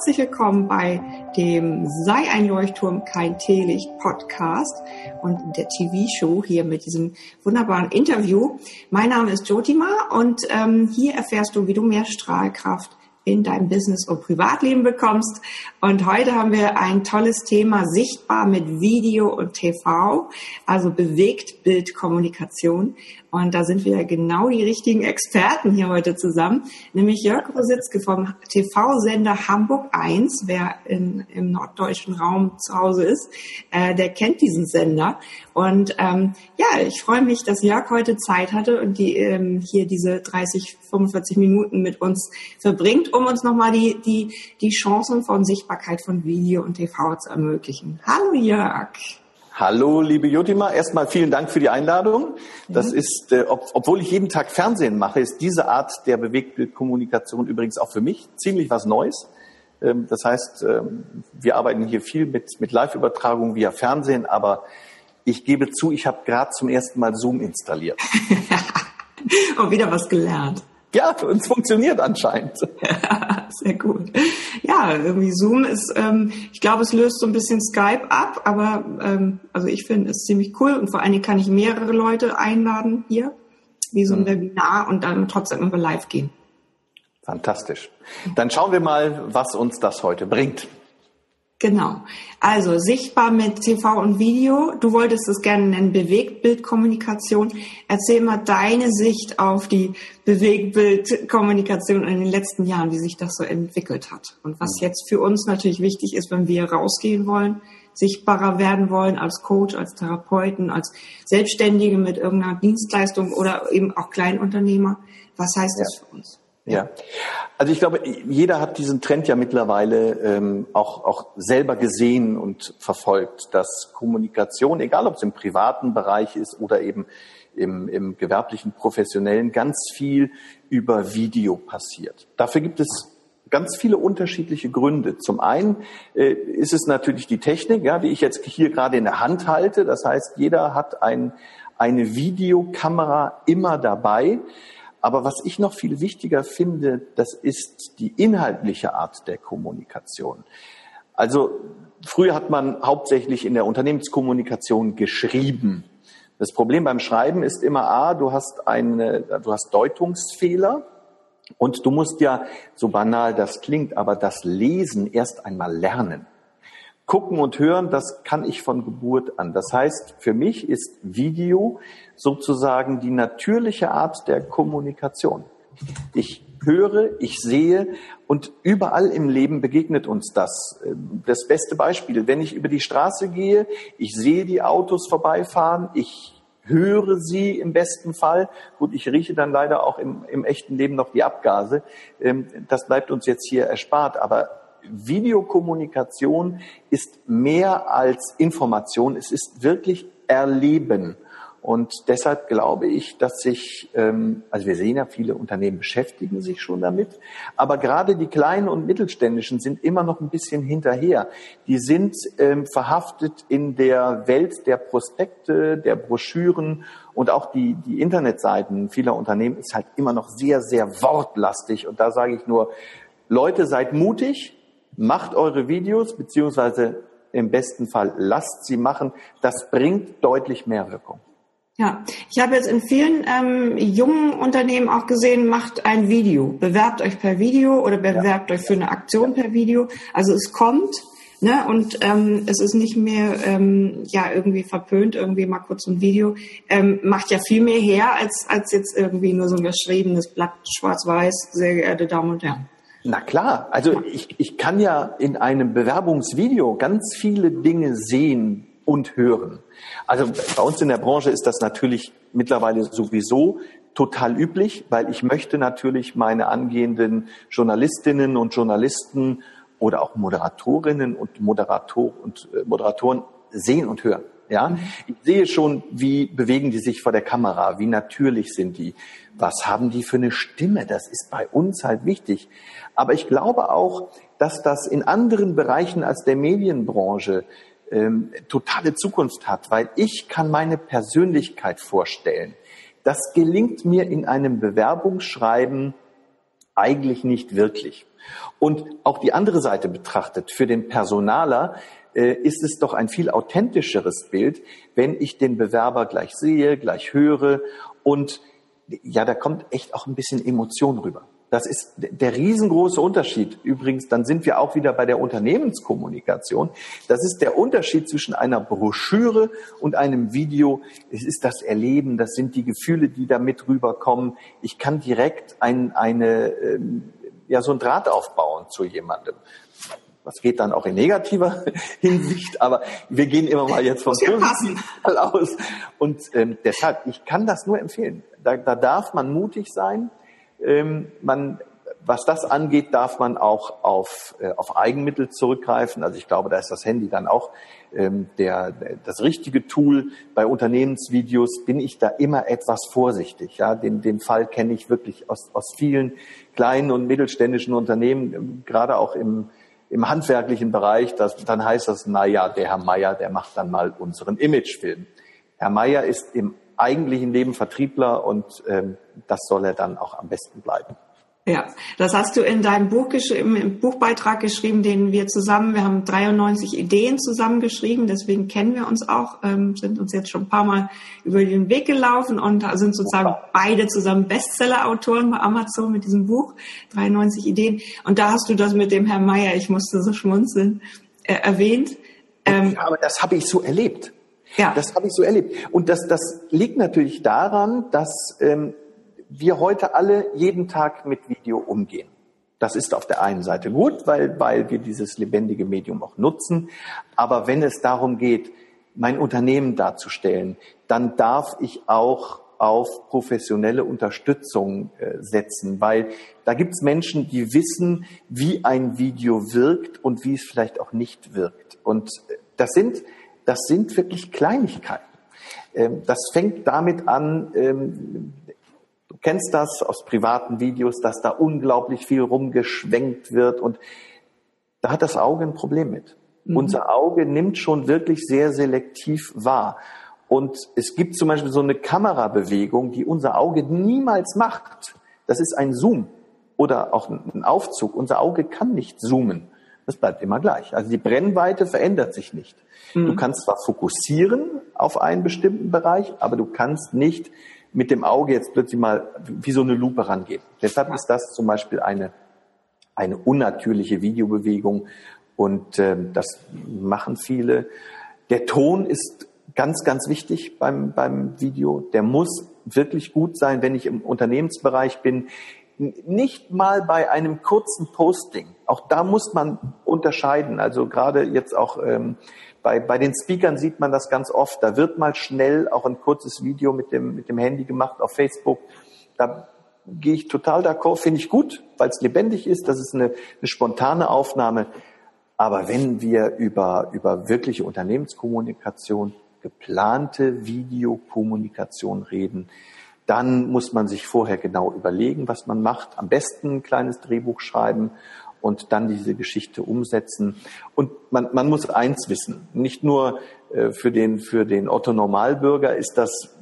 herzlich willkommen bei dem Sei ein Leuchtturm, kein Teelicht Podcast und der TV-Show hier mit diesem wunderbaren Interview. Mein Name ist Jotima und ähm, hier erfährst du, wie du mehr Strahlkraft in deinem Business und Privatleben bekommst. Und heute haben wir ein tolles Thema, sichtbar mit Video und TV, also bewegt Bildkommunikation. Und da sind wir genau die richtigen Experten hier heute zusammen, nämlich Jörg Rositzke vom TV-Sender Hamburg 1. Wer in, im norddeutschen Raum zu Hause ist, äh, der kennt diesen Sender. Und ähm, ja, ich freue mich, dass Jörg heute Zeit hatte und die ähm, hier diese 30, 45 Minuten mit uns verbringt, um uns nochmal die, die, die Chancen von Sichtbarkeit von Video und TV zu ermöglichen. Hallo Jörg. Hallo, liebe Jotima. Erstmal vielen Dank für die Einladung. Das mhm. ist, äh, ob, obwohl ich jeden Tag Fernsehen mache, ist diese Art der Bewegtbildkommunikation übrigens auch für mich ziemlich was Neues. Ähm, das heißt, ähm, wir arbeiten hier viel mit, mit Live-Übertragung via Fernsehen, aber ich gebe zu, ich habe gerade zum ersten Mal Zoom installiert. Und wieder was gelernt. Ja, und es funktioniert anscheinend. Sehr gut. Ja, irgendwie Zoom ist, ähm, ich glaube, es löst so ein bisschen Skype ab, aber ähm, also ich finde es ziemlich cool und vor allen Dingen kann ich mehrere Leute einladen hier, wie so ein mhm. Webinar und dann trotzdem immer live gehen. Fantastisch. Dann schauen wir mal, was uns das heute bringt. Genau. Also sichtbar mit TV und Video. Du wolltest es gerne nennen, Bewegtbildkommunikation. Erzähl mal deine Sicht auf die Bewegtbildkommunikation in den letzten Jahren, wie sich das so entwickelt hat. Und was jetzt für uns natürlich wichtig ist, wenn wir rausgehen wollen, sichtbarer werden wollen als Coach, als Therapeuten, als Selbstständige mit irgendeiner Dienstleistung oder eben auch Kleinunternehmer. Was heißt ja. das für uns? Ja, also ich glaube, jeder hat diesen Trend ja mittlerweile ähm, auch, auch selber gesehen und verfolgt, dass Kommunikation, egal ob es im privaten Bereich ist oder eben im, im gewerblichen, professionellen, ganz viel über Video passiert. Dafür gibt es ganz viele unterschiedliche Gründe. Zum einen äh, ist es natürlich die Technik, ja, die ich jetzt hier gerade in der Hand halte. Das heißt, jeder hat ein, eine Videokamera immer dabei. Aber was ich noch viel wichtiger finde, das ist die inhaltliche Art der Kommunikation. Also früher hat man hauptsächlich in der Unternehmenskommunikation geschrieben. Das Problem beim Schreiben ist immer A, du hast eine, du hast Deutungsfehler und du musst ja, so banal das klingt, aber das Lesen erst einmal lernen. Gucken und hören, das kann ich von Geburt an. Das heißt, für mich ist Video sozusagen die natürliche Art der Kommunikation. Ich höre, ich sehe und überall im Leben begegnet uns das. Das beste Beispiel, wenn ich über die Straße gehe, ich sehe die Autos vorbeifahren, ich höre sie im besten Fall. Gut, ich rieche dann leider auch im, im echten Leben noch die Abgase. Ähm, das bleibt uns jetzt hier erspart. Aber Videokommunikation ist mehr als Information. Es ist wirklich Erleben. Und deshalb glaube ich, dass sich, ähm, also wir sehen ja, viele Unternehmen beschäftigen sich schon damit, aber gerade die kleinen und mittelständischen sind immer noch ein bisschen hinterher. Die sind ähm, verhaftet in der Welt der Prospekte, der Broschüren und auch die, die Internetseiten vieler Unternehmen ist halt immer noch sehr, sehr wortlastig. Und da sage ich nur, Leute, seid mutig, macht eure Videos, beziehungsweise im besten Fall lasst sie machen. Das bringt deutlich mehr Wirkung. Ja, ich habe jetzt in vielen ähm, jungen Unternehmen auch gesehen, macht ein Video, bewerbt euch per Video oder bewerbt ja. euch für eine Aktion per Video. Also es kommt, ne, und ähm, es ist nicht mehr ähm, ja irgendwie verpönt, irgendwie mal kurz ein Video. Ähm, macht ja viel mehr her als als jetzt irgendwie nur so ein geschriebenes Blatt schwarz-weiß, sehr geehrte Damen und Herren. Na klar, also ich, ich kann ja in einem Bewerbungsvideo ganz viele Dinge sehen und hören. Also bei uns in der Branche ist das natürlich mittlerweile sowieso total üblich, weil ich möchte natürlich meine angehenden Journalistinnen und Journalisten oder auch Moderatorinnen und Moderator und äh, Moderatoren sehen und hören. Ja, mhm. ich sehe schon, wie bewegen die sich vor der Kamera, wie natürlich sind die, was haben die für eine Stimme, das ist bei uns halt wichtig. Aber ich glaube auch, dass das in anderen Bereichen als der Medienbranche ähm, totale Zukunft hat, weil ich kann meine Persönlichkeit vorstellen. Das gelingt mir in einem Bewerbungsschreiben eigentlich nicht wirklich. Und auch die andere Seite betrachtet, für den Personaler äh, ist es doch ein viel authentischeres Bild, wenn ich den Bewerber gleich sehe, gleich höre und ja, da kommt echt auch ein bisschen Emotion rüber. Das ist der riesengroße Unterschied. Übrigens, dann sind wir auch wieder bei der Unternehmenskommunikation. Das ist der Unterschied zwischen einer Broschüre und einem Video. Es ist das Erleben, das sind die Gefühle, die da mit rüberkommen. Ich kann direkt ein, eine, ähm, ja, so ein Draht aufbauen zu jemandem. Das geht dann auch in negativer Hinsicht, aber wir gehen immer mal jetzt vom positiven aus. Und ähm, deshalb, ich kann das nur empfehlen. Da, da darf man mutig sein ähm, man, was das angeht, darf man auch auf, äh, auf Eigenmittel zurückgreifen. Also ich glaube, da ist das Handy dann auch ähm, der, das richtige Tool. Bei Unternehmensvideos bin ich da immer etwas vorsichtig. Ja, den, den Fall kenne ich wirklich aus, aus vielen kleinen und mittelständischen Unternehmen, ähm, gerade auch im, im handwerklichen Bereich. Das, dann heißt das, na ja, der Herr Meier, der macht dann mal unseren Imagefilm. Herr Meier ist im eigentlichen Leben Vertriebler und ähm, das soll er dann auch am besten bleiben. Ja, das hast du in deinem Buch im Buchbeitrag geschrieben, den wir zusammen, wir haben 93 Ideen zusammengeschrieben, deswegen kennen wir uns auch, ähm, sind uns jetzt schon ein paar Mal über den Weg gelaufen und sind sozusagen beide zusammen Bestseller-Autoren bei Amazon mit diesem Buch, 93 Ideen. Und da hast du das mit dem Herrn Meier, ich musste so schmunzeln, äh, erwähnt. Ähm, ja, aber das habe ich so erlebt. Ja. Das habe ich so erlebt. Und das, das liegt natürlich daran, dass ähm, wir heute alle jeden Tag mit Video umgehen. Das ist auf der einen Seite gut, weil, weil wir dieses lebendige Medium auch nutzen. Aber wenn es darum geht, mein Unternehmen darzustellen, dann darf ich auch auf professionelle Unterstützung äh, setzen, weil da gibt es Menschen, die wissen, wie ein Video wirkt und wie es vielleicht auch nicht wirkt. Und äh, das sind das sind wirklich Kleinigkeiten. Ähm, das fängt damit an, ähm, du kennst das aus privaten Videos, dass da unglaublich viel rumgeschwenkt wird und da hat das Auge ein Problem mit. Mhm. Unser Auge nimmt schon wirklich sehr selektiv wahr. Und es gibt zum Beispiel so eine Kamerabewegung, die unser Auge niemals macht. Das ist ein Zoom oder auch ein Aufzug. Unser Auge kann nicht zoomen. Das bleibt immer gleich. Also die Brennweite verändert sich nicht. Mhm. Du kannst zwar fokussieren auf einen bestimmten Bereich, aber du kannst nicht mit dem Auge jetzt plötzlich mal wie so eine Lupe rangehen. Deshalb ist das zum Beispiel eine, eine unnatürliche Videobewegung und äh, das machen viele. Der Ton ist ganz, ganz wichtig beim, beim Video. Der muss wirklich gut sein, wenn ich im Unternehmensbereich bin nicht mal bei einem kurzen Posting. Auch da muss man unterscheiden. Also gerade jetzt auch ähm, bei, bei den Speakern sieht man das ganz oft. Da wird mal schnell auch ein kurzes Video mit dem, mit dem Handy gemacht auf Facebook. Da gehe ich total d'accord, finde ich gut, weil es lebendig ist. Das ist eine, eine spontane Aufnahme. Aber wenn wir über, über wirkliche Unternehmenskommunikation, geplante Videokommunikation reden, dann muss man sich vorher genau überlegen, was man macht. Am besten ein kleines Drehbuch schreiben und dann diese Geschichte umsetzen. Und man, man muss eins wissen, nicht nur äh, für den, für den Otto Normalbürger ist das,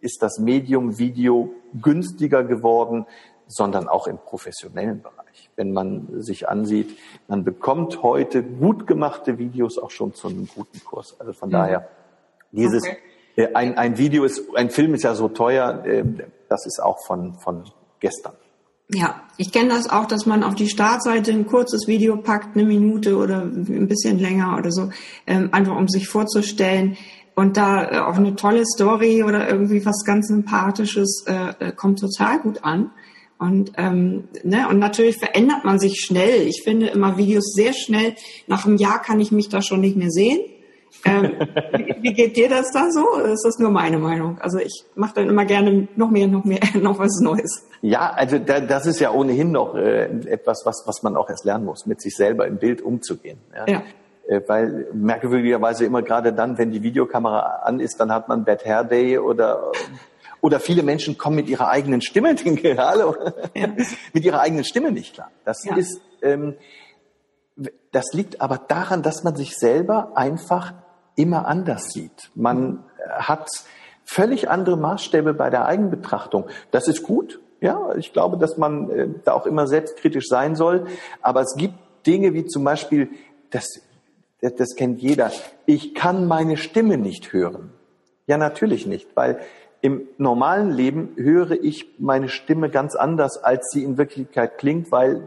ist das Medium Video günstiger geworden, sondern auch im professionellen Bereich. Wenn man sich ansieht, man bekommt heute gut gemachte Videos auch schon zu einem guten Kurs. Also von mhm. daher, dieses okay. Äh, ein, ein Video ist, ein Film ist ja so teuer, äh, das ist auch von, von gestern. Ja, ich kenne das auch, dass man auf die Startseite ein kurzes Video packt, eine Minute oder ein bisschen länger oder so, ähm, einfach um sich vorzustellen. Und da äh, auch eine tolle Story oder irgendwie was ganz Sympathisches kommt total gut an. Und, ähm, ne, und natürlich verändert man sich schnell. Ich finde immer Videos sehr schnell. Nach einem Jahr kann ich mich da schon nicht mehr sehen. Ähm, wie, geht dir das da so? Ist das nur meine Meinung? Also ich mache dann immer gerne noch mehr, noch mehr, noch was Neues. Ja, also da, das ist ja ohnehin noch äh, etwas, was, was man auch erst lernen muss, mit sich selber im Bild umzugehen. Ja. ja. Äh, weil merkwürdigerweise immer gerade dann, wenn die Videokamera an ist, dann hat man Bad Hair Day oder oder viele Menschen kommen mit ihrer eigenen Stimme, hallo, ja. mit ihrer eigenen Stimme nicht klar. Das ja. ist ähm, das liegt aber daran, dass man sich selber einfach immer anders sieht. Man hat völlig andere Maßstäbe bei der Eigenbetrachtung. Das ist gut. Ja, ich glaube, dass man äh, da auch immer selbstkritisch sein soll. Aber es gibt Dinge wie zum Beispiel, das, das, das kennt jeder, ich kann meine Stimme nicht hören. Ja, natürlich nicht, weil im normalen Leben höre ich meine Stimme ganz anders, als sie in Wirklichkeit klingt, weil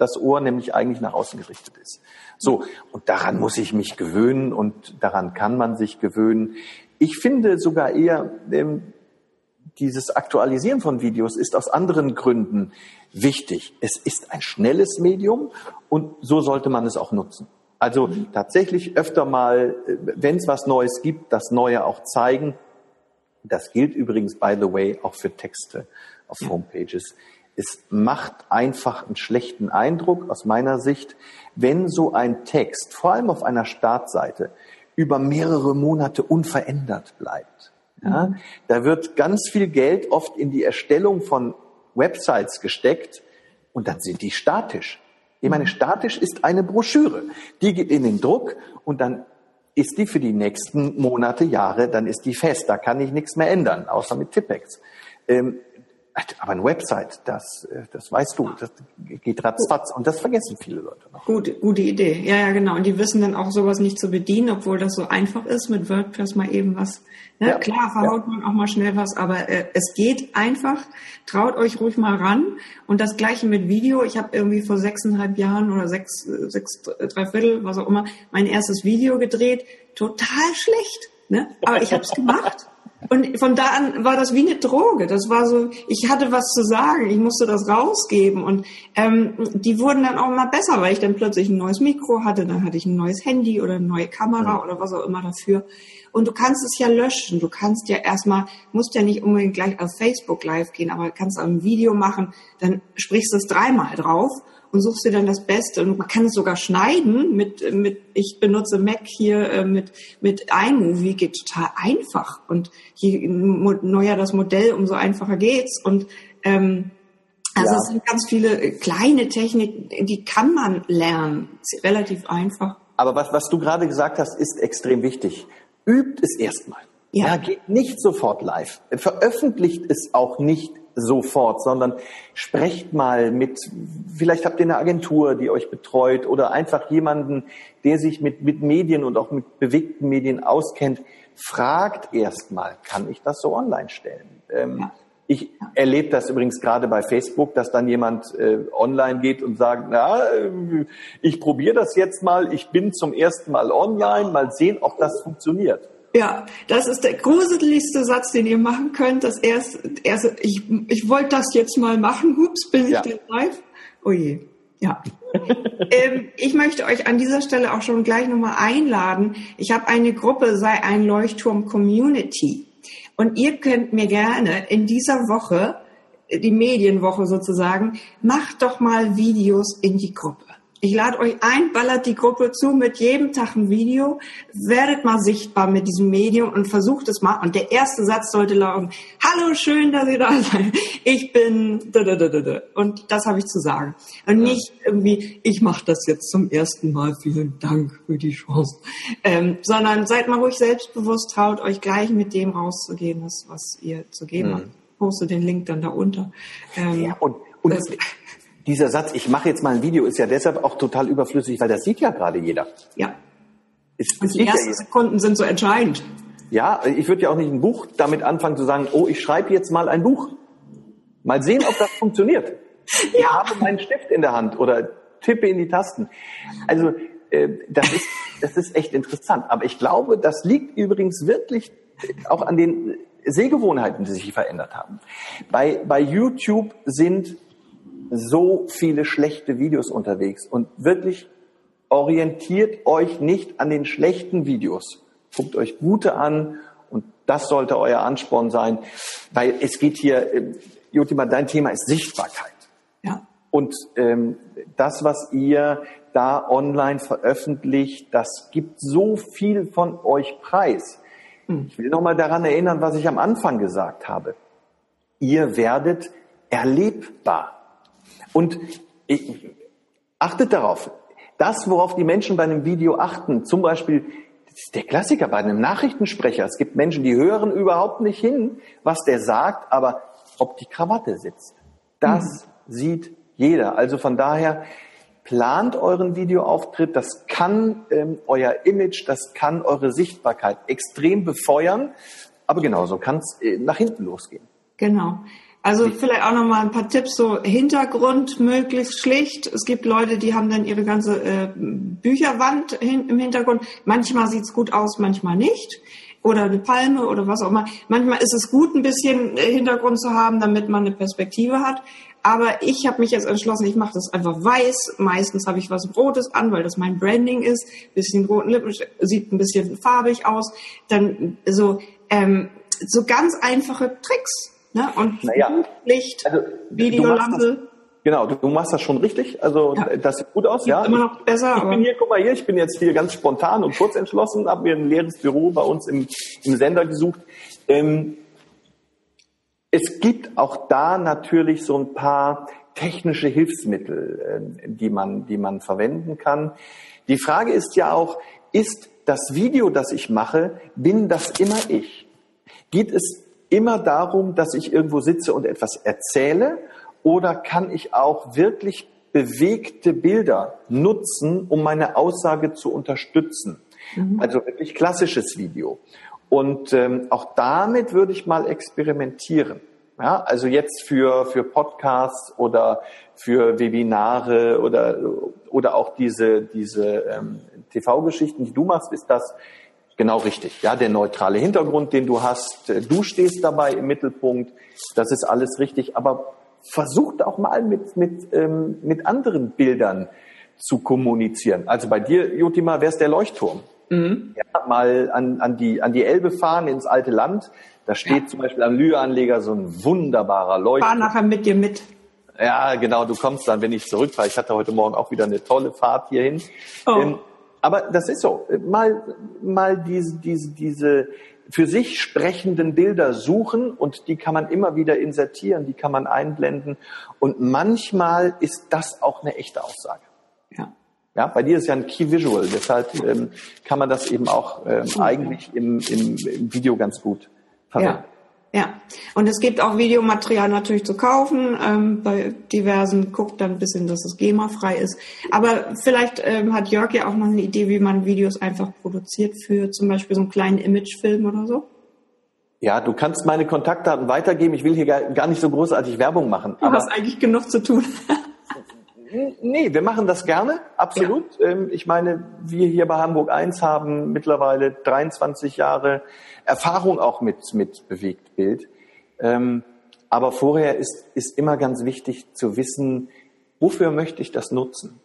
das Ohr nämlich eigentlich nach außen gerichtet ist. So, und daran muss ich mich gewöhnen und daran kann man sich gewöhnen. Ich finde sogar eher, ähm, dieses Aktualisieren von Videos ist aus anderen Gründen wichtig. Es ist ein schnelles Medium und so sollte man es auch nutzen. Also tatsächlich öfter mal, äh, wenn es was Neues gibt, das Neue auch zeigen. Das gilt übrigens, by the way, auch für Texte auf Homepages. Es macht einfach einen schlechten Eindruck aus meiner Sicht, wenn so ein Text, vor allem auf einer Startseite, über mehrere Monate unverändert bleibt. Ja, mhm. da wird ganz viel Geld oft in die Erstellung von Websites gesteckt und dann sind die statisch. Ich meine, statisch ist eine Broschüre. Die geht in den Druck und dann ist die für die nächsten Monate, Jahre, dann ist die fest. Da kann ich nichts mehr ändern, außer mit Tippex. Ähm, aber eine Website, das, äh, das weißt du, das geht ratzfatz und das vergessen viele Leute noch. Gute, gute Idee. Ja, ja, genau. Und die wissen dann auch sowas nicht zu bedienen, obwohl das so einfach ist, mit WordPress mal eben was. Ne? Ja, Klar, verhaut ja. man auch mal schnell was, aber äh, es geht einfach. Traut euch ruhig mal ran. Und das gleiche mit Video. Ich habe irgendwie vor sechseinhalb Jahren oder sechs, sechs, drei Viertel, was auch immer, mein erstes Video gedreht. Total schlecht. Ne? Aber ich habe es gemacht. Und von da an war das wie eine Droge. Das war so, ich hatte was zu sagen, ich musste das rausgeben. Und ähm, die wurden dann auch mal besser, weil ich dann plötzlich ein neues Mikro hatte, dann hatte ich ein neues Handy oder eine neue Kamera ja. oder was auch immer dafür. Und du kannst es ja löschen. Du kannst ja erstmal, musst ja nicht unbedingt gleich auf Facebook live gehen, aber kannst auch ein Video machen, dann sprichst du es dreimal drauf und suchst dir dann das Beste. Und man kann es sogar schneiden mit, mit ich benutze Mac hier äh, mit, mit iMovie, geht total einfach. Und je neuer das Modell, umso einfacher geht's. Und ähm, also ja. es sind ganz viele kleine Techniken, die kann man lernen. Ist relativ einfach. Aber was, was du gerade gesagt hast, ist extrem wichtig. Übt es erstmal. Ja. ja, geht nicht sofort live. Veröffentlicht es auch nicht sofort, sondern sprecht mal mit, vielleicht habt ihr eine Agentur, die euch betreut oder einfach jemanden, der sich mit, mit Medien und auch mit bewegten Medien auskennt. Fragt erstmal, kann ich das so online stellen? Ähm, ja. Ich erlebe das übrigens gerade bei Facebook, dass dann jemand äh, online geht und sagt, na, äh, ich probiere das jetzt mal, ich bin zum ersten Mal online, mal sehen, ob das funktioniert. Ja, das ist der gruseligste Satz, den ihr machen könnt. Das erste, erste ich, ich wollte das jetzt mal machen. Hups, bin ich ja. denn live? Oh je. Ja. ähm, ich möchte euch an dieser Stelle auch schon gleich nochmal einladen. Ich habe eine Gruppe, sei ein Leuchtturm Community. Und ihr könnt mir gerne in dieser Woche, die Medienwoche sozusagen, macht doch mal Videos in die Gruppe. Ich lade euch ein, ballert die Gruppe zu mit jedem Tag ein Video, werdet mal sichtbar mit diesem Medium und versucht es mal. Und der erste Satz sollte lauten, hallo, schön, dass ihr da seid. Ich bin und das habe ich zu sagen. Und nicht irgendwie, ich mache das jetzt zum ersten Mal, vielen Dank für die Chance. Ähm, sondern seid mal ruhig selbstbewusst, traut euch gleich mit dem rauszugehen, was ihr zu geben mhm. habt. Poste den Link dann da unter. Ähm, ja, und, und das, dieser Satz, ich mache jetzt mal ein Video, ist ja deshalb auch total überflüssig, weil das sieht ja gerade jeder. Ja. Es, Und die ersten ja Sekunden sind so entscheidend. Ja, ich würde ja auch nicht ein Buch damit anfangen zu sagen, oh, ich schreibe jetzt mal ein Buch. Mal sehen, ob das funktioniert. Ich ja. habe meinen Stift in der Hand oder tippe in die Tasten. Also äh, das, ist, das ist echt interessant. Aber ich glaube, das liegt übrigens wirklich auch an den Sehgewohnheiten, die sich verändert haben. Bei, bei YouTube sind so viele schlechte Videos unterwegs und wirklich orientiert euch nicht an den schlechten Videos. Guckt euch gute an und das sollte euer Ansporn sein, weil es geht hier, äh, Jotima, dein Thema ist Sichtbarkeit. Ja. Und ähm, das, was ihr da online veröffentlicht, das gibt so viel von euch preis. Hm. Ich will nochmal daran erinnern, was ich am Anfang gesagt habe. Ihr werdet erlebbar. Und ich, achtet darauf, das, worauf die Menschen bei einem Video achten, zum Beispiel, das ist der Klassiker bei einem Nachrichtensprecher. Es gibt Menschen, die hören überhaupt nicht hin, was der sagt, aber ob die Krawatte sitzt. Das mhm. sieht jeder. Also von daher plant euren Videoauftritt. Das kann ähm, euer Image, das kann eure Sichtbarkeit extrem befeuern. Aber genauso kann es äh, nach hinten losgehen. Genau. Also vielleicht auch nochmal ein paar Tipps, so Hintergrund möglichst schlicht. Es gibt Leute, die haben dann ihre ganze äh, Bücherwand hin, im Hintergrund. Manchmal sieht's gut aus, manchmal nicht. Oder eine Palme oder was auch immer. Manchmal ist es gut, ein bisschen äh, Hintergrund zu haben, damit man eine Perspektive hat. Aber ich habe mich jetzt entschlossen, ich mache das einfach weiß. Meistens habe ich was Rotes an, weil das mein Branding ist. Bisschen roten Lippen, sieht ein bisschen farbig aus. Dann so, ähm, so ganz einfache Tricks Ne? Und naja, Licht, also, Videolampe. Genau, du, machst das schon richtig. Also ja. das sieht gut aus, sieht ja. Immer noch besser. Ich, ich bin hier, guck mal hier, ich bin jetzt hier ganz spontan und kurz entschlossen, habe mir ein leeres Büro bei uns im, im Sender gesucht. Ähm, es gibt auch da natürlich so ein paar technische Hilfsmittel, äh, die man, die man verwenden kann. Die Frage ist ja auch, ist das Video, das ich mache, bin das immer ich? Geht es immer darum, dass ich irgendwo sitze und etwas erzähle oder kann ich auch wirklich bewegte Bilder nutzen, um meine Aussage zu unterstützen? Mhm. Also wirklich klassisches Video. Und ähm, auch damit würde ich mal experimentieren. Ja, also jetzt für, für Podcasts oder für Webinare oder, oder auch diese, diese ähm, TV-Geschichten, die du machst, ist das Genau richtig. Ja, der neutrale Hintergrund, den du hast, äh, du stehst dabei im Mittelpunkt, das ist alles richtig. Aber versucht auch mal mit, mit, ähm, mit anderen Bildern zu kommunizieren. Also bei dir, Jotima, wär's der Leuchtturm. Mhm. Ja, mal an, an, die, an die Elbe fahren, ins alte Land. Da steht ja. zum Beispiel am Lüanleger so ein wunderbarer Leuchtturm. Fahr nachher mit dir mit. Ja, genau, du kommst dann, wenn ich zurückfahre. Ich hatte heute Morgen auch wieder eine tolle Fahrt hierhin. Oh. Ähm, aber das ist so. Mal, mal diese, diese, diese für sich sprechenden Bilder suchen und die kann man immer wieder insertieren, die kann man einblenden. Und manchmal ist das auch eine echte Aussage. Ja. Ja, bei dir ist ja ein Key Visual, deshalb ähm, kann man das eben auch ähm, eigentlich im, im, im Video ganz gut verwenden. Ja. Ja, und es gibt auch Videomaterial natürlich zu kaufen. Ähm, bei diversen guckt dann ein bisschen, dass es GEMA-frei ist. Aber vielleicht ähm, hat Jörg ja auch noch eine Idee, wie man Videos einfach produziert für zum Beispiel so einen kleinen Imagefilm oder so. Ja, du kannst meine Kontaktdaten weitergeben. Ich will hier gar nicht so großartig Werbung machen. Du hast eigentlich genug zu tun. Nee, wir machen das gerne, absolut. Ja. Ähm, ich meine, wir hier bei Hamburg 1 haben mittlerweile 23 Jahre Erfahrung auch mit, mit Bewegtbild. Ähm, aber vorher ist, ist immer ganz wichtig zu wissen, wofür möchte ich das nutzen?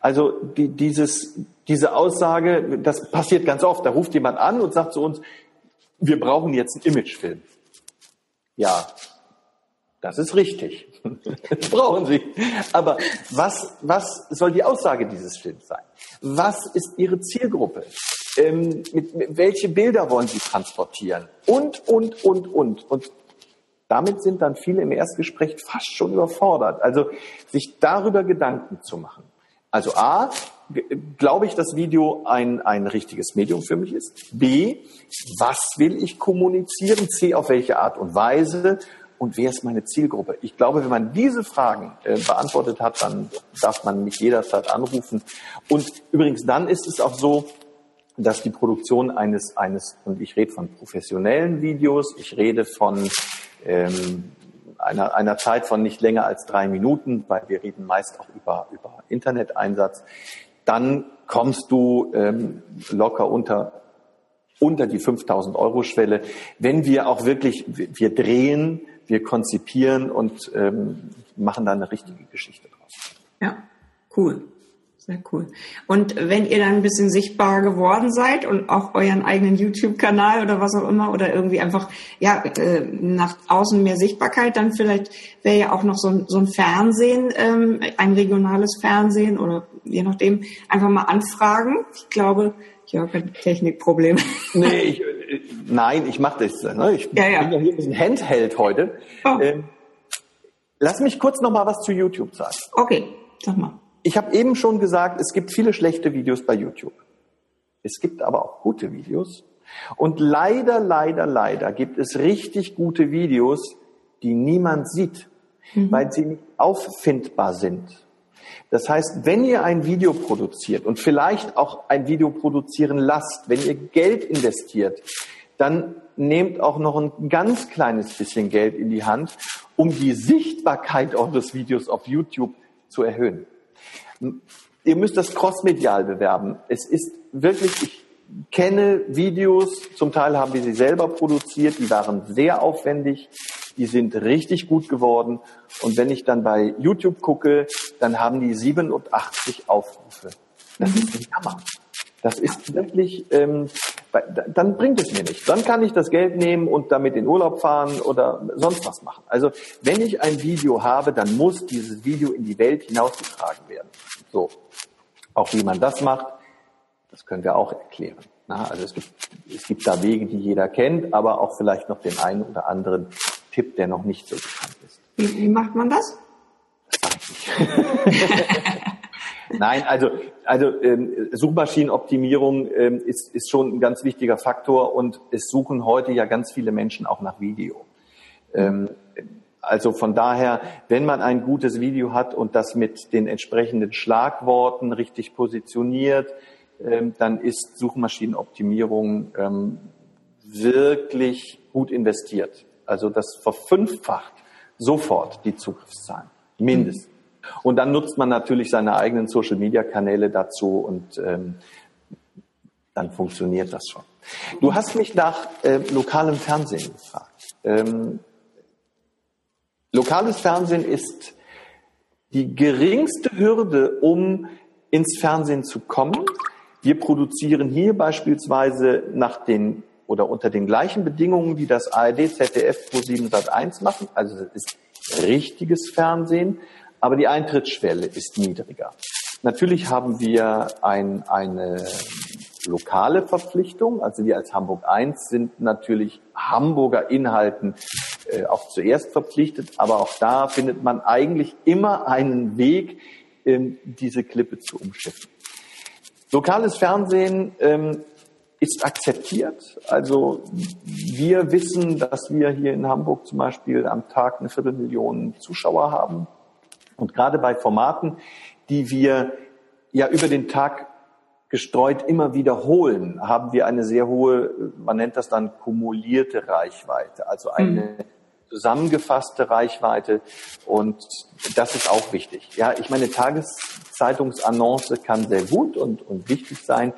Also die, dieses, diese Aussage, das passiert ganz oft. Da ruft jemand an und sagt zu uns, wir brauchen jetzt einen Imagefilm. Ja, das ist richtig. Das brauchen Sie. Aber was, was soll die Aussage dieses Films sein? Was ist Ihre Zielgruppe? Ähm, mit, mit, welche Bilder wollen Sie transportieren und, und, und, und. Und damit sind dann viele im Erstgespräch fast schon überfordert. Also sich darüber Gedanken zu machen. Also A, glaube ich, dass Video ein, ein richtiges Medium für mich ist. B, was will ich kommunizieren? C, auf welche Art und Weise? Und wer ist meine Zielgruppe? Ich glaube, wenn man diese Fragen äh, beantwortet hat, dann darf man mich jederzeit anrufen. Und übrigens, dann ist es auch so, dass die Produktion eines, eines, und ich rede von professionellen Videos, ich rede von ähm, einer, einer Zeit von nicht länger als drei Minuten, weil wir reden meist auch über, über Interneteinsatz, dann kommst du ähm, locker unter, unter die 5000 Euro Schwelle, wenn wir auch wirklich, wir drehen, wir konzipieren und ähm, machen da eine richtige Geschichte draus. Ja, cool. Sehr cool. Und wenn ihr dann ein bisschen sichtbarer geworden seid und auch euren eigenen YouTube-Kanal oder was auch immer oder irgendwie einfach ja äh, nach außen mehr Sichtbarkeit, dann vielleicht wäre ja auch noch so ein, so ein Fernsehen, ähm, ein regionales Fernsehen oder je nachdem einfach mal anfragen. Ich glaube, ich habe kein Technikproblem. Nee, ich, äh, nein, ich mache das. Ne? Ich ja, ja. bin ja hier ein bisschen Handheld heute. Oh. Ähm, lass mich kurz noch mal was zu YouTube sagen. Okay, sag mal. Ich habe eben schon gesagt, es gibt viele schlechte Videos bei YouTube. Es gibt aber auch gute Videos. Und leider, leider, leider gibt es richtig gute Videos, die niemand sieht. mhm. weil sie nicht auffindbar sind. Das heißt, wenn ihr ein Video produziert und vielleicht auch ein Video produzieren lasst, wenn ihr Geld investiert, dann nehmt auch noch ein ganz kleines bisschen Geld in die Hand, um die Sichtbarkeit eures Videos auf YouTube zu erhöhen. Ihr müsst das crossmedial bewerben. Es ist wirklich, ich kenne Videos, zum Teil haben wir sie selber produziert, die waren sehr aufwendig, die sind richtig gut geworden. Und wenn ich dann bei YouTube gucke, dann haben die 87 Aufrufe. Das ist ein Hammer. Das ist wirklich, ähm, dann bringt es mir nichts. Dann kann ich das Geld nehmen und damit in Urlaub fahren oder sonst was machen. Also wenn ich ein Video habe, dann muss dieses Video in die Welt hinausgetragen werden. So. Auch wie man das macht, das können wir auch erklären. Na, also es gibt, es gibt da Wege, die jeder kennt, aber auch vielleicht noch den einen oder anderen Tipp, der noch nicht so bekannt ist. Wie, wie macht man das? Das sage ich nicht. Nein, also, also ähm, Suchmaschinenoptimierung ähm, ist, ist schon ein ganz wichtiger Faktor und es suchen heute ja ganz viele Menschen auch nach Video. Ähm, also von daher, wenn man ein gutes Video hat und das mit den entsprechenden Schlagworten richtig positioniert, ähm, dann ist Suchmaschinenoptimierung ähm, wirklich gut investiert. Also das verfünffacht sofort die Zugriffszahlen, mindestens. Und dann nutzt man natürlich seine eigenen Social-Media-Kanäle dazu und ähm, dann funktioniert das schon. Du hast mich nach äh, lokalem Fernsehen gefragt. Ähm, lokales Fernsehen ist die geringste Hürde, um ins Fernsehen zu kommen. Wir produzieren hier beispielsweise nach den oder unter den gleichen Bedingungen, wie das ARD, ZDF, Pro7 Sat1 machen. Also es ist richtiges Fernsehen aber die Eintrittsschwelle ist niedriger. Natürlich haben wir ein, eine lokale Verpflichtung. Also wir als Hamburg 1 sind natürlich Hamburger Inhalten äh, auch zuerst verpflichtet, aber auch da findet man eigentlich immer einen Weg, ähm, diese Klippe zu umschiffen. Lokales Fernsehen ähm, ist akzeptiert. Also wir wissen, dass wir hier in Hamburg zum Beispiel am Tag eine Viertelmillion Zuschauer haben. Und gerade bei Formaten, die wir ja über den Tag gestreut immer wiederholen, haben wir eine sehr hohe, man nennt das dann kumulierte Reichweite, also eine mhm. zusammengefasste Reichweite. Und das ist auch wichtig. Ja, ich meine, Tageszeitungsannonce kann sehr gut und, und wichtig sein,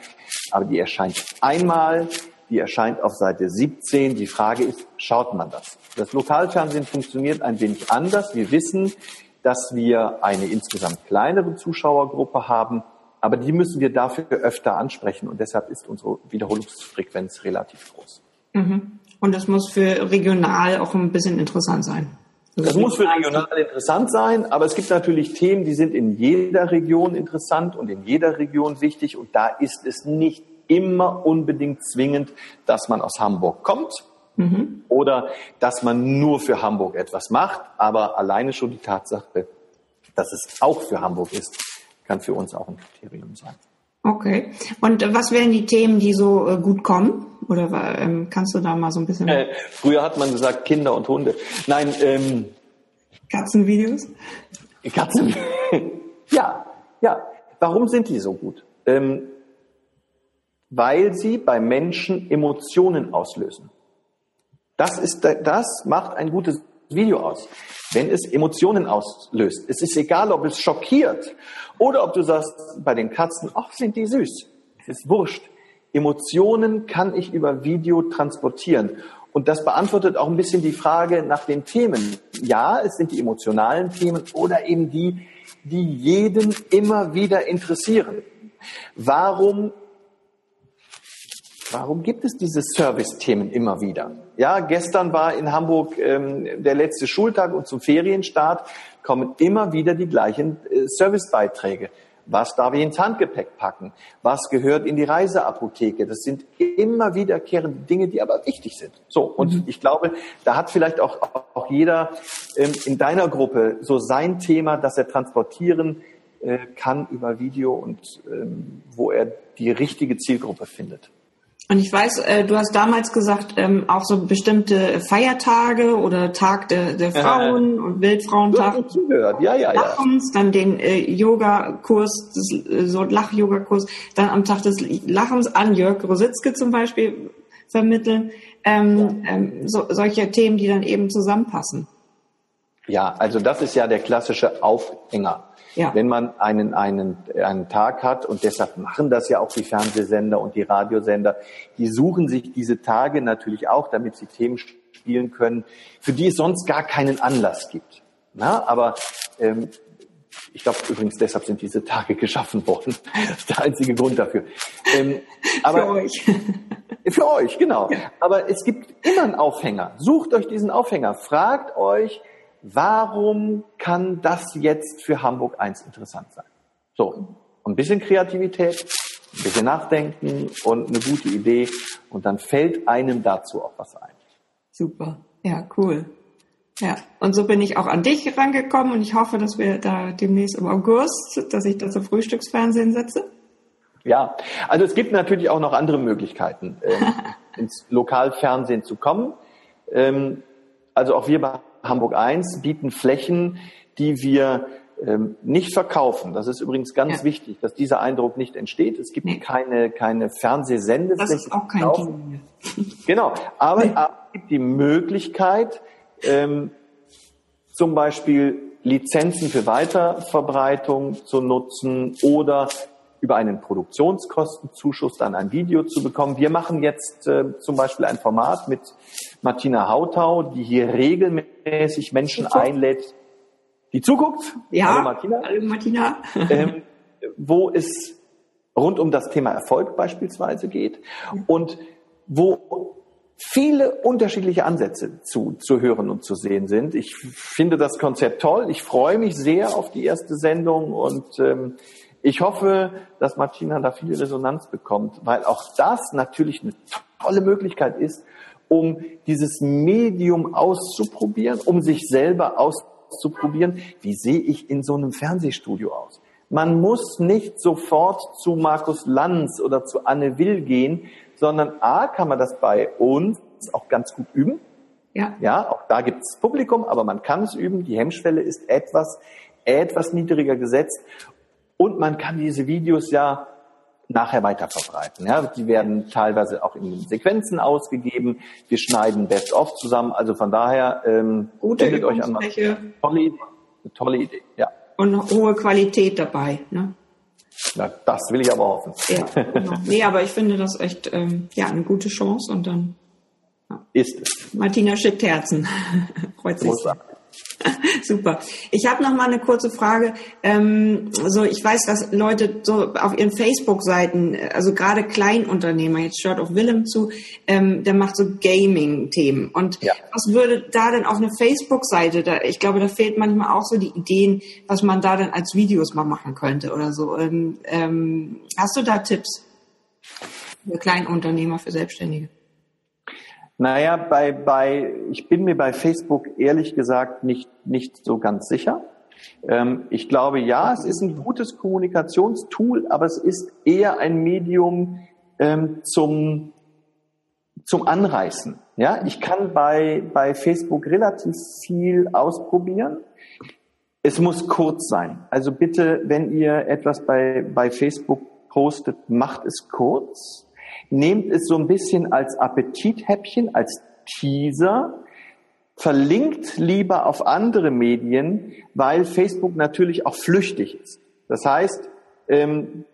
aber die erscheint einmal, die erscheint auf Seite 17. Die Frage ist, schaut man das? Das Lokalfernsehen funktioniert ein wenig anders. Wir wissen, dass wir eine insgesamt kleinere Zuschauergruppe haben, aber die müssen wir dafür öfter ansprechen und deshalb ist unsere Wiederholungsfrequenz relativ groß. Mhm. Und das muss für regional auch ein bisschen interessant sein. Das muss für regional interessant sein, aber es gibt natürlich Themen, die sind in jeder Region interessant und in jeder Region wichtig und da ist es nicht immer unbedingt zwingend, dass man aus Hamburg kommt, Mhm. Oder dass man nur für Hamburg etwas macht, aber alleine schon die Tatsache, dass es auch für Hamburg ist, kann für uns auch ein Kriterium sein. Okay. Und was wären die Themen, die so äh, gut kommen? Oder ähm, kannst du da mal so ein bisschen. Äh, früher hat man gesagt Kinder und Hunde. Nein, ähm, Katzenvideos? Katzen. ja, ja. Warum sind die so gut? Ähm, weil sie bei Menschen Emotionen auslösen. Das ist, das macht ein gutes Video aus. Wenn es Emotionen auslöst. Es ist egal, ob es schockiert oder ob du sagst, bei den Katzen, ach, sind die süß. Es ist wurscht. Emotionen kann ich über Video transportieren. Und das beantwortet auch ein bisschen die Frage nach den Themen. Ja, es sind die emotionalen Themen oder eben die, die jeden immer wieder interessieren. Warum Warum gibt es diese Service-Themen immer wieder? Ja, gestern war in Hamburg ähm, der letzte Schultag und zum Ferienstart kommen immer wieder die gleichen äh, Servicebeiträge. Was darf ich ins Handgepäck packen? Was gehört in die Reiseapotheke? Das sind immer wiederkehrende Dinge, die aber wichtig sind. So, und mhm. ich glaube, da hat vielleicht auch, auch jeder ähm, in deiner Gruppe so sein Thema, das er transportieren äh, kann über Video und ähm, wo er die richtige Zielgruppe findet. Und ich weiß, äh, du hast damals gesagt, ähm, auch so bestimmte Feiertage oder Tag der, der Frauen und Weltfrauentag. Zugehört. Ja, ja, ja. Lachens, dann den äh, Yoga-Kurs, äh, so Lach-Yoga-Kurs, dann am Tag des Lachens an Jörg Rositzke zum Beispiel vermitteln. Ähm, ja. ähm, so, solche Themen, die dann eben zusammenpassen. Ja, also das ist ja der klassische Aufhänger. Ja. Wenn man einen, einen, einen Tag hat, und deshalb machen das ja auch die Fernsehsender und die Radiosender, die suchen sich diese Tage natürlich auch, damit sie Themen spielen können, für die es sonst gar keinen Anlass gibt. Na, aber ähm, ich glaube übrigens, deshalb sind diese Tage geschaffen worden. Das ist der einzige Grund dafür. Ähm, aber, für euch. Für euch, genau. Ja. Aber es gibt immer einen Aufhänger. Sucht euch diesen Aufhänger. Fragt euch, warum kann das jetzt für Hamburg 1 interessant sein? So, ein bisschen Kreativität, ein bisschen Nachdenken und eine gute Idee und dann fällt einem dazu auch was ein. Super, ja, cool. Ja, und so bin ich auch an dich rangekommen und ich hoffe, dass wir da demnächst im August, dass ich das auf Frühstücksfernsehen setze. Ja, also es gibt natürlich auch noch andere Möglichkeiten, ähm, ins Lokalfernsehen zu kommen. Ähm, also auch wir bei Hamburg 1 bieten Flächen, die wir ähm, nicht verkaufen. Das ist übrigens ganz ja. wichtig, dass dieser Eindruck nicht entsteht. Es gibt nee. keine, keine Fernsehsendefläche. Das ist auch kein Ding. Genau, aber, nee. es gibt die Möglichkeit, ähm, zum Beispiel Lizenzen für Weiterverbreitung zu nutzen oder über einen Produktionskostenzuschuss dann ein Video zu bekommen. Wir machen jetzt äh, zum Beispiel ein Format mit Martina Hautau, die hier regelmäßig Menschen einlädt, die zuguckt. Ja, hallo Martina. Hallo Martina. ähm, wo es rund um das Thema Erfolg beispielsweise geht und wo viele unterschiedliche Ansätze zu, zu hören und zu sehen sind. Ich finde das Konzept toll. Ich freue mich sehr auf die erste Sendung und ähm, ich hoffe, dass Martina da viel Resonanz bekommt, weil auch das natürlich eine tolle Möglichkeit ist, um dieses Medium auszuprobieren, um sich selber auszuprobieren. Wie sehe ich in so einem Fernsehstudio aus? Man muss nicht sofort zu Markus Lanz oder zu Anne Will gehen, sondern A, kann man das bei uns auch ganz gut üben. Ja. Ja, auch da gibt es Publikum, aber man kann es üben. Die Hemmschwelle ist etwas, etwas niedriger gesetzt. Und man kann diese Videos ja nachher weiter verbreiten. Ja, die werden teilweise auch in Sequenzen ausgegeben. Wir schneiden Best of zusammen. Also von daher ähm, Gute euch an. Tolle tolle Idee. Ja. Und hohe Qualität dabei. Ne? Na, das will ich aber hoffen. Ja, genau. Nee, aber ich finde das echt ähm, ja eine gute Chance und dann ja. ist es. Martina schickt Herzen. Freut sich. Großartig. Super. Ich habe noch mal eine kurze Frage. Ähm, so, ich weiß, dass Leute so auf ihren Facebook-Seiten, also gerade Kleinunternehmer, jetzt schaut auf Willem zu, ähm, der macht so Gaming-Themen. Und ja. was würde da denn auf eine Facebook-Seite, da, ich glaube, da fehlt manchmal auch so die Ideen, was man da dann als Videos mal machen könnte oder so. Ähm, ähm hast du da Tipps für Kleinunternehmer, für Selbstständige? Naja, bei, bei, ich bin mir bei Facebook ehrlich gesagt nicht, nicht so ganz sicher. Ähm, ich glaube, ja, es ist ein gutes Kommunikationstool, aber es ist eher ein Medium ähm, zum, zum Anreißen. Ja, ich kann bei, bei Facebook relativ viel ausprobieren. Es muss kurz sein. Also bitte, wenn ihr etwas bei, bei Facebook postet, macht es kurz Nehmt es so ein bisschen als Appetithäppchen, als Teaser, verlinkt lieber auf andere Medien, weil Facebook natürlich auch flüchtig ist. Das heißt, ähm,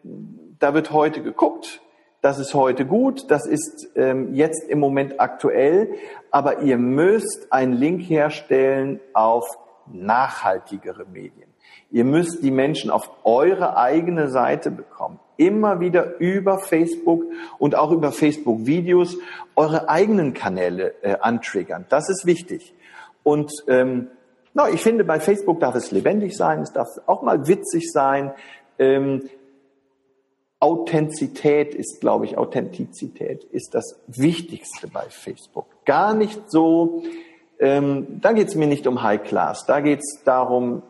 da wird heute geguckt, das ist heute gut, das ist ähm, jetzt im Moment aktuell, aber ihr müsst einen Link herstellen auf nachhaltigere Medien. Ihr müsst die Menschen auf eure eigene Seite bekommen. Immer wieder über Facebook und auch über Facebook-Videos eure eigenen Kanäle äh, antriggern. Das ist wichtig. Und ähm, no, ich finde, bei Facebook darf es lebendig sein, es darf auch mal witzig sein. Ähm, Authentizität ist, glaube ich, Authentizität ist das Wichtigste bei Facebook. Gar nicht so, ähm, da geht es mir nicht um High Class, da geht es darum,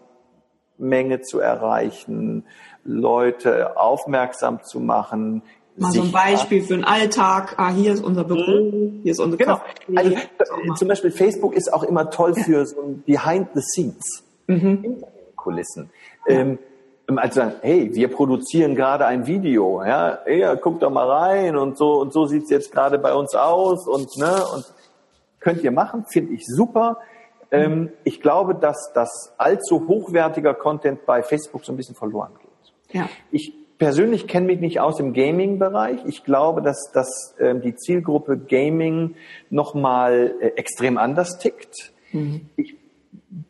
Menge zu erreichen, Leute aufmerksam zu machen, Mal so ein Beispiel für den Alltag. Ah, hier ist unser Büro, mhm. hier ist unsere Genau. Also äh, zum Beispiel Facebook ist auch immer toll für so ein Behind the Scenes. Mhm. Kulissen. Ja. Ähm, also hey, wir produzieren gerade ein Video, ja, ja, guck doch mal rein und so und so sieht's jetzt gerade bei uns aus und ne und könnt ihr machen, finde ich super. Ähm, ich glaube, dass das allzu hochwertiger Content bei Facebook so ein bisschen verloren geht. Ja. Ich persönlich kenne mich nicht aus im Gaming-Bereich. Ich glaube, dass, dass ähm, die Zielgruppe Gaming nochmal äh, extrem anders tickt. Mhm. Ich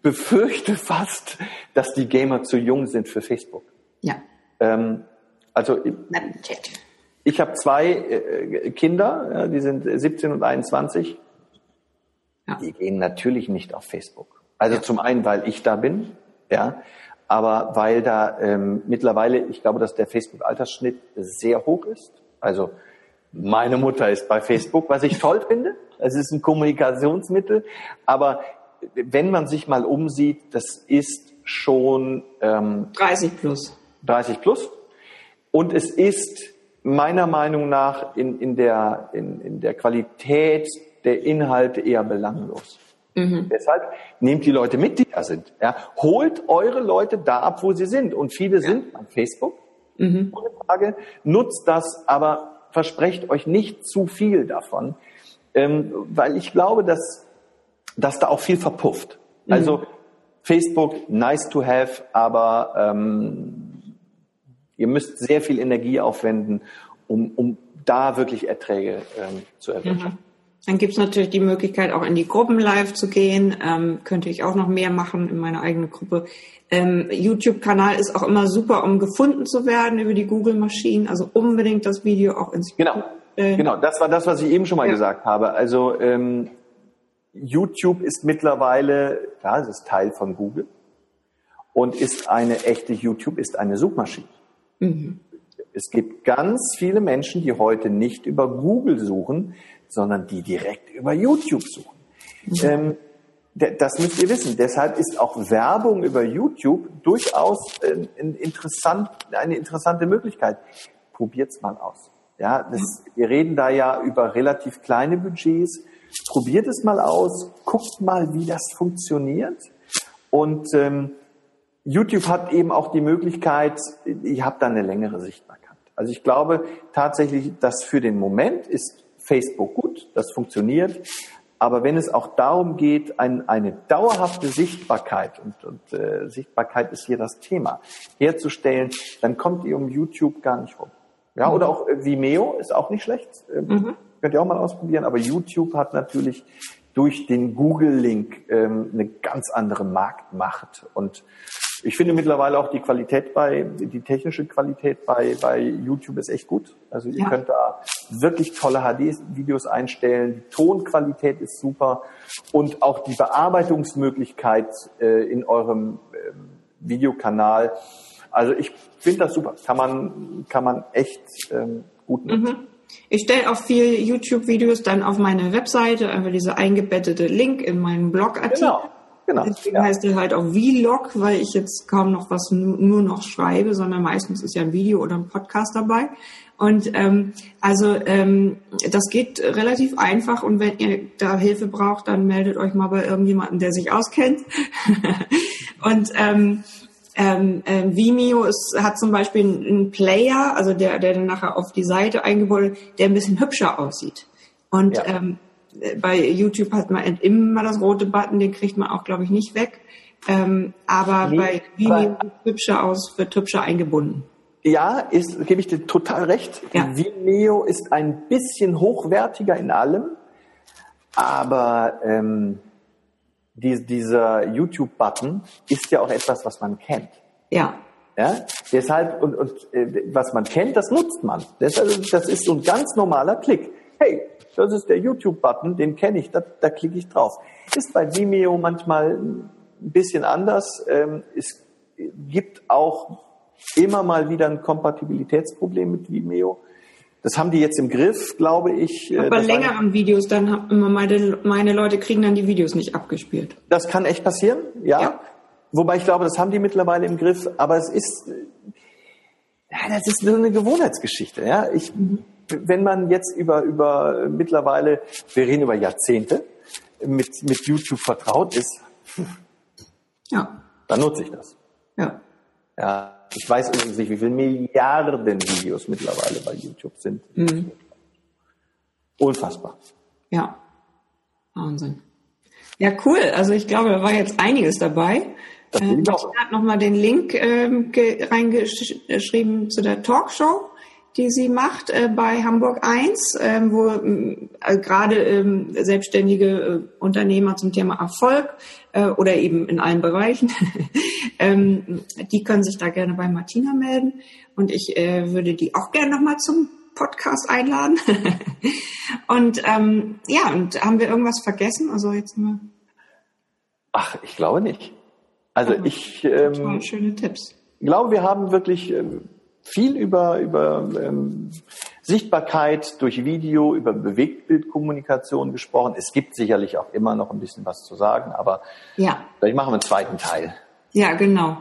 befürchte fast, dass die Gamer zu jung sind für Facebook. Ja. Ähm, also ich habe zwei äh, Kinder, ja, die sind 17 und 21. Ja. Die gehen natürlich nicht auf Facebook. Also ja. zum einen, weil ich da bin, ja, aber weil da ähm, mittlerweile, ich glaube, dass der Facebook-Altersschnitt sehr hoch ist. Also meine Mutter ist bei Facebook, was ich toll finde. Es ist ein Kommunikationsmittel, aber wenn man sich mal umsieht, das ist schon ähm, 30 plus. 30 plus. Und es ist meiner Meinung nach in, in, der, in, in der Qualität der Inhalte eher belanglos. Mhm. Deshalb nehmt die Leute mit, die da sind. Ja. Holt eure Leute da ab, wo sie sind. Und viele ja. sind bei Facebook. Mhm. Ohne Frage. Nutzt das, aber versprecht euch nicht zu viel davon. Ähm, weil ich glaube, dass dass da auch viel verpufft. Mhm. Also Facebook, nice to have, aber ähm, ihr müsst sehr viel Energie aufwenden, um, um da wirklich Erträge ähm, zu erwirtschaften. Mhm. Dann gibt's natürlich die Möglichkeit, auch in die Gruppen live zu gehen. Ähm, könnte ich auch noch mehr machen in meiner eigenen Gruppe. Ähm, YouTube-Kanal ist auch immer super, um gefunden zu werden über die Google-Maschinen. Also unbedingt das Video auch ins Genau, äh, genau. Das war das, was ich eben schon mal ja. gesagt habe. Also ähm, YouTube ist mittlerweile, ja, es ist Teil von Google und ist eine echte YouTube, ist eine Suchmaschine. Mhm. Es gibt ganz viele Menschen, die heute nicht über Google suchen, sondern die direkt über YouTube suchen. Mhm. Ähm, das müsst ihr wissen. Deshalb ist auch Werbung über YouTube durchaus äh, ein interessant, eine interessante Möglichkeit. Probiert's mal aus. Ja, das, wir reden da ja über relativ kleine Budgets probiert es mal aus, guckt mal, wie das funktioniert. Und ähm, YouTube hat eben auch die Möglichkeit, ich habe da eine längere Sichtbarkeit. Also ich glaube tatsächlich, dass für den Moment ist Facebook gut, das funktioniert. Aber wenn es auch darum geht, ein, eine dauerhafte Sichtbarkeit, und, und äh, Sichtbarkeit ist hier das Thema, herzustellen, dann kommt ihr um YouTube gar nicht rum. Ja, mhm. oder auch äh, Vimeo ist auch nicht schlecht. Ähm, mhm. Könnt ihr auch mal ausprobieren. Aber YouTube hat natürlich durch den Google-Link ähm, eine ganz andere Marktmacht. Und ich finde mittlerweile auch die Qualität bei, die technische Qualität bei, bei YouTube ist echt gut. Also ihr ja. könnt da wirklich tolle HD-Videos einstellen. Die Tonqualität ist super. Und auch die Bearbeitungsmöglichkeit äh, in eurem äh, Videokanal. Also ich finde das super. Kann man, kann man echt ähm, gut nutzen. Mhm. Ich stelle auch viel YouTube-Videos dann auf meine Webseite, einfach diese eingebettete Link in meinen Blogartikel. Genau. Genau, Deswegen ja. heißt er halt auch Vlog, weil ich jetzt kaum noch was nur noch schreibe, sondern meistens ist ja ein Video oder ein Podcast dabei. Und ähm, also ähm, das geht relativ einfach und wenn ihr da Hilfe braucht, dann meldet euch mal bei irgendjemandem, der sich auskennt. und ähm, ähm, äh, Vimeo ist, hat zum Beispiel einen Player, also der, der dann nachher auf die Seite eingebaut wird, der ein bisschen hübscher aussieht. Und ja. ähm, bei YouTube hat man immer das rote Button, den kriegt man auch, glaube ich, nicht weg. Ähm, aber nee, bei Vimeo sieht hübscher aus, wird hübscher eingebunden. Ja, ist, gebe ich dir total recht. Ja. Vimeo ist ein bisschen hochwertiger in allem, aber ähm, die, dieser YouTube-Button ist ja auch etwas, was man kennt. Ja. Ja, deshalb, und, und äh, was man kennt, das nutzt man. Das, also, das ist so ein ganz normaler Klick. Hey, das ist der YouTube-Button, den kenne ich, da, da klicke ich drauf. Ist bei Vimeo manchmal ein bisschen anders. Ähm, es gibt auch immer mal wieder ein Kompatibilitätsproblem mit Vimeo. Das haben die jetzt im Griff, glaube ich. Aber bei längeren Videos, dann haben immer meine, meine Leute kriegen dann die Videos nicht abgespielt. Das kann echt passieren, ja. ja. Wobei ich glaube, das haben die mittlerweile im Griff. Aber es ist, Ja, das ist so eine Gewohnheitsgeschichte. Ja, ich, wenn man jetzt über über mittlerweile, wir reden über Jahrzehnte, mit mit YouTube vertraut ist, ja, dann nutze ich das. Ja. Ja, ich weiß übrigens nicht, wie viele Milliarden Videos mittlerweile bei YouTube sind. Mhm. Unfassbar. Ja, Wahnsinn. Ja, cool. Also ich glaube, da war jetzt einiges dabei. Das äh, ich habe nochmal den Link ähm, reingeschrieben zu der Talkshow, die sie macht äh, bei Hamburg 1, äh, wo äh, gerade ähm, selbstständige äh, Unternehmer zum Thema Erfolg äh, oder eben in allen Bereichen, ähm, die können sich da gerne bei Martina melden. Und ich äh, würde die auch gerne nochmal zum Podcast einladen. und ähm, ja, und haben wir irgendwas vergessen? Also jetzt mal. Ach, ich glaube nicht. Also Aber ich ähm, schöne Tipps. glaube, wir haben wirklich ähm, viel über über ähm, Sichtbarkeit durch Video, über Bewegtbildkommunikation gesprochen. Es gibt sicherlich auch immer noch ein bisschen was zu sagen, aber ja. vielleicht machen wir einen zweiten Teil. Ja, genau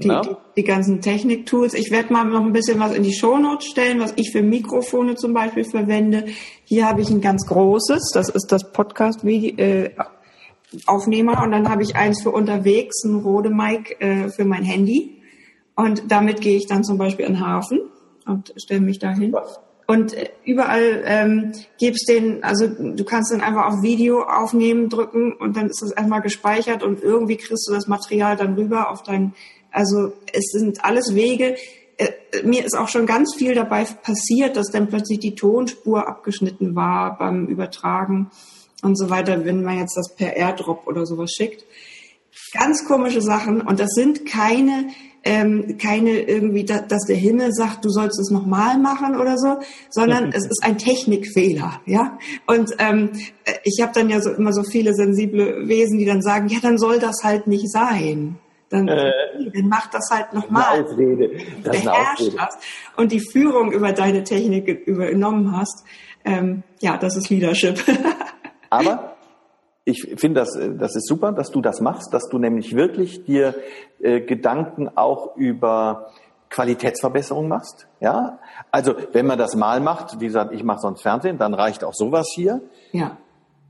die, die, die, ganzen Technik-Tools. Ich werde mal noch ein bisschen was in die Shownotes stellen, was ich für Mikrofone zum Beispiel verwende. Hier habe ich ein ganz großes, das ist das Podcast-Aufnehmer äh, und dann habe ich eins für unterwegs, ein Rode Mic äh, für mein Handy und damit gehe ich dann zum Beispiel in den Hafen und stelle mich dahin. Und äh, überall ähm, gibt's den, also du kannst dann einfach auf Video aufnehmen, drücken und dann ist das erstmal gespeichert und irgendwie kriegst du das Material dann rüber auf dein also es sind alles Wege. Äh, mir ist auch schon ganz viel dabei passiert, dass dann plötzlich die Tonspur abgeschnitten war beim Übertragen und so weiter, wenn man jetzt das per Airdrop oder sowas schickt. Ganz komische Sachen und das sind keine ähm, keine irgendwie, da, dass der Himmel sagt, du sollst es nochmal machen oder so, sondern es ist ein Technikfehler, ja. Und ähm, ich habe dann ja so immer so viele sensible Wesen, die dann sagen, ja, dann soll das halt nicht sein dann, äh, dann mach das halt nochmal. Beherrscht hast und die Führung über deine Technik übernommen hast. Ähm, ja, das ist Leadership. Aber ich finde das, das ist super, dass du das machst, dass du nämlich wirklich dir äh, Gedanken auch über Qualitätsverbesserung machst. Ja, also wenn man das mal macht, wie gesagt, ich mache sonst Fernsehen, dann reicht auch sowas hier. Ja.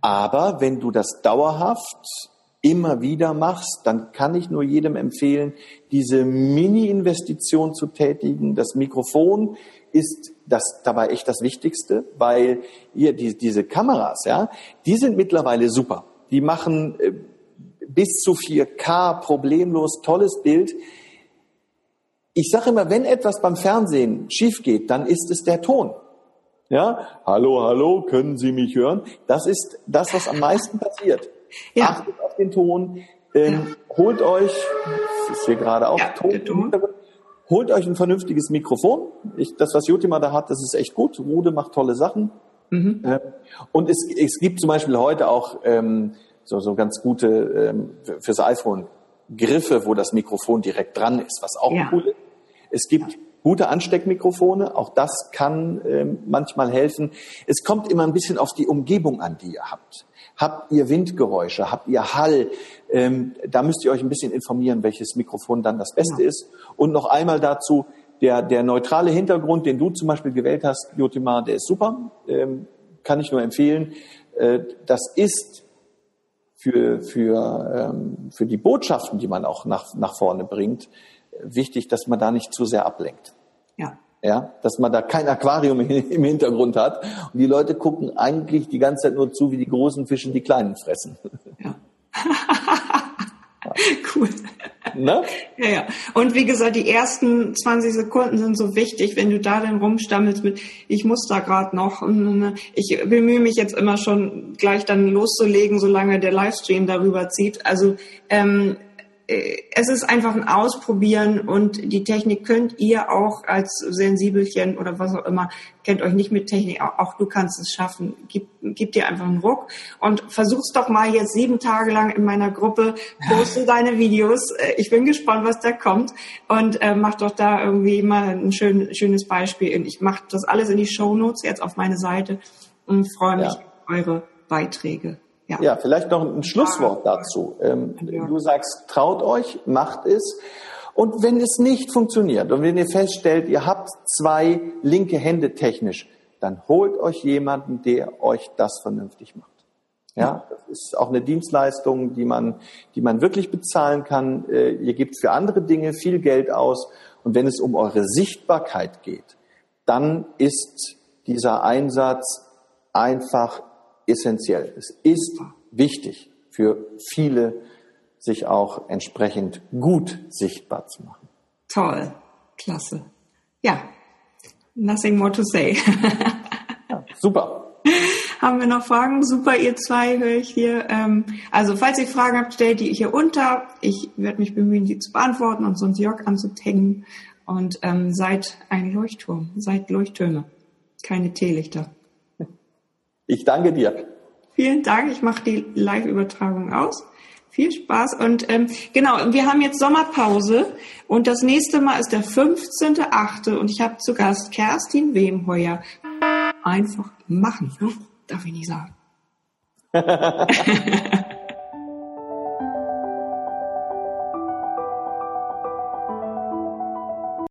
Aber wenn du das dauerhaft immer wieder machst, dann kann ich nur jedem empfehlen, diese Mini-Investition zu tätigen. Das Mikrofon ist das dabei echt das Wichtigste, weil ihr die, diese Kameras, ja, die sind mittlerweile super. Die machen äh, bis zu 4K problemlos tolles Bild. Ich sage immer, wenn etwas beim Fernsehen schief geht, dann ist es der Ton. Ja, hallo, hallo, können Sie mich hören? Das ist das, was am meisten passiert. Ja. Achtet auf den Ton. Ähm, ja. Holt euch, das ist hier gerade auch ja, Ton, Ton. holt euch ein vernünftiges Mikrofon. Ich, das, was Jotima da hat, das ist echt gut. Rude macht tolle Sachen. Mhm. Und es, es gibt zum Beispiel heute auch ähm, so, so ganz gute ähm, fürs iPhone Griffe, wo das Mikrofon direkt dran ist, was auch ja. cool ist. Es gibt gute Ansteckmikrofone, auch das kann ähm, manchmal helfen. Es kommt immer ein bisschen auf die Umgebung an, die ihr habt. Habt ihr Windgeräusche? Habt ihr Hall? Ähm, da müsst ihr euch ein bisschen informieren, welches Mikrofon dann das Beste ja. ist. Und noch einmal dazu, der, der neutrale Hintergrund, den du zum Beispiel gewählt hast, Jotimar, der ist super. Ähm, kann ich nur empfehlen. Äh, das ist für, für, ähm, für die Botschaften, die man auch nach, nach vorne bringt, wichtig, dass man da nicht zu sehr ablenkt. Ja ja, dass man da kein Aquarium im Hintergrund hat. Und die Leute gucken eigentlich die ganze Zeit nur zu, wie die großen Fische die kleinen fressen. Ja. cool. Ne? Ja, ja. Und wie gesagt, die ersten 20 Sekunden sind so wichtig, wenn du da dann rumstammelst mit, ich muss da gerade noch, ich bemühe mich jetzt immer schon gleich dann loszulegen, solange der Livestream darüber zieht. Also ähm, äh, es ist einfach ein Ausprobieren und die Technik könnt ihr auch als Sensibelchen oder was auch immer, kennt euch nicht mit Technik, auch, du kannst es schaffen. Gib, gib dir einfach einen Ruck und versuch's doch mal jetzt sieben Tage lang in meiner Gruppe, poste deine Videos. Äh, ich bin gespannt, was da kommt und äh, mach doch da irgendwie mal ein schön, schönes Beispiel. Ich mache das alles in die Show Notes jetzt auf meine Seite und freue mich ja. auf eure Beiträge. Ja. ja, vielleicht noch ein Schlusswort dazu. Ähm, ja. Du sagst, traut euch, macht es. Und wenn es nicht funktioniert und wenn ihr feststellt, ihr habt zwei linke Hände technisch, dann holt euch jemanden, der euch das vernünftig macht. Ja, das ist auch eine Dienstleistung, die man, die man wirklich bezahlen kann. Äh, ihr gebt für andere Dinge viel Geld aus. Und wenn es um eure Sichtbarkeit geht, dann ist dieser Einsatz einfach essentiell. Es ist wichtig für viele, sich auch entsprechend gut sichtbar zu machen. Toll, klasse. Ja, nothing more to say. ja, super. Haben wir noch Fragen? Super, ihr zwei höre ich hier. Ähm, also falls ihr Fragen habt, stellt die hier unter. Ich werde mich bemühen, die zu beantworten und sonst Jörg anzutaggen. Und ähm, seid ein Leuchtturm, seid Leuchttürme, keine Teelichter. Ich danke dir. Vielen Dank. Ich mache die Live-Übertragung aus. Viel Spaß. Und ähm, genau, wir haben jetzt Sommerpause und das nächste Mal ist der 15.8. und ich habe zu Gast Kerstin Wemheuer. Einfach machen. Ne? Darf ich nicht sagen.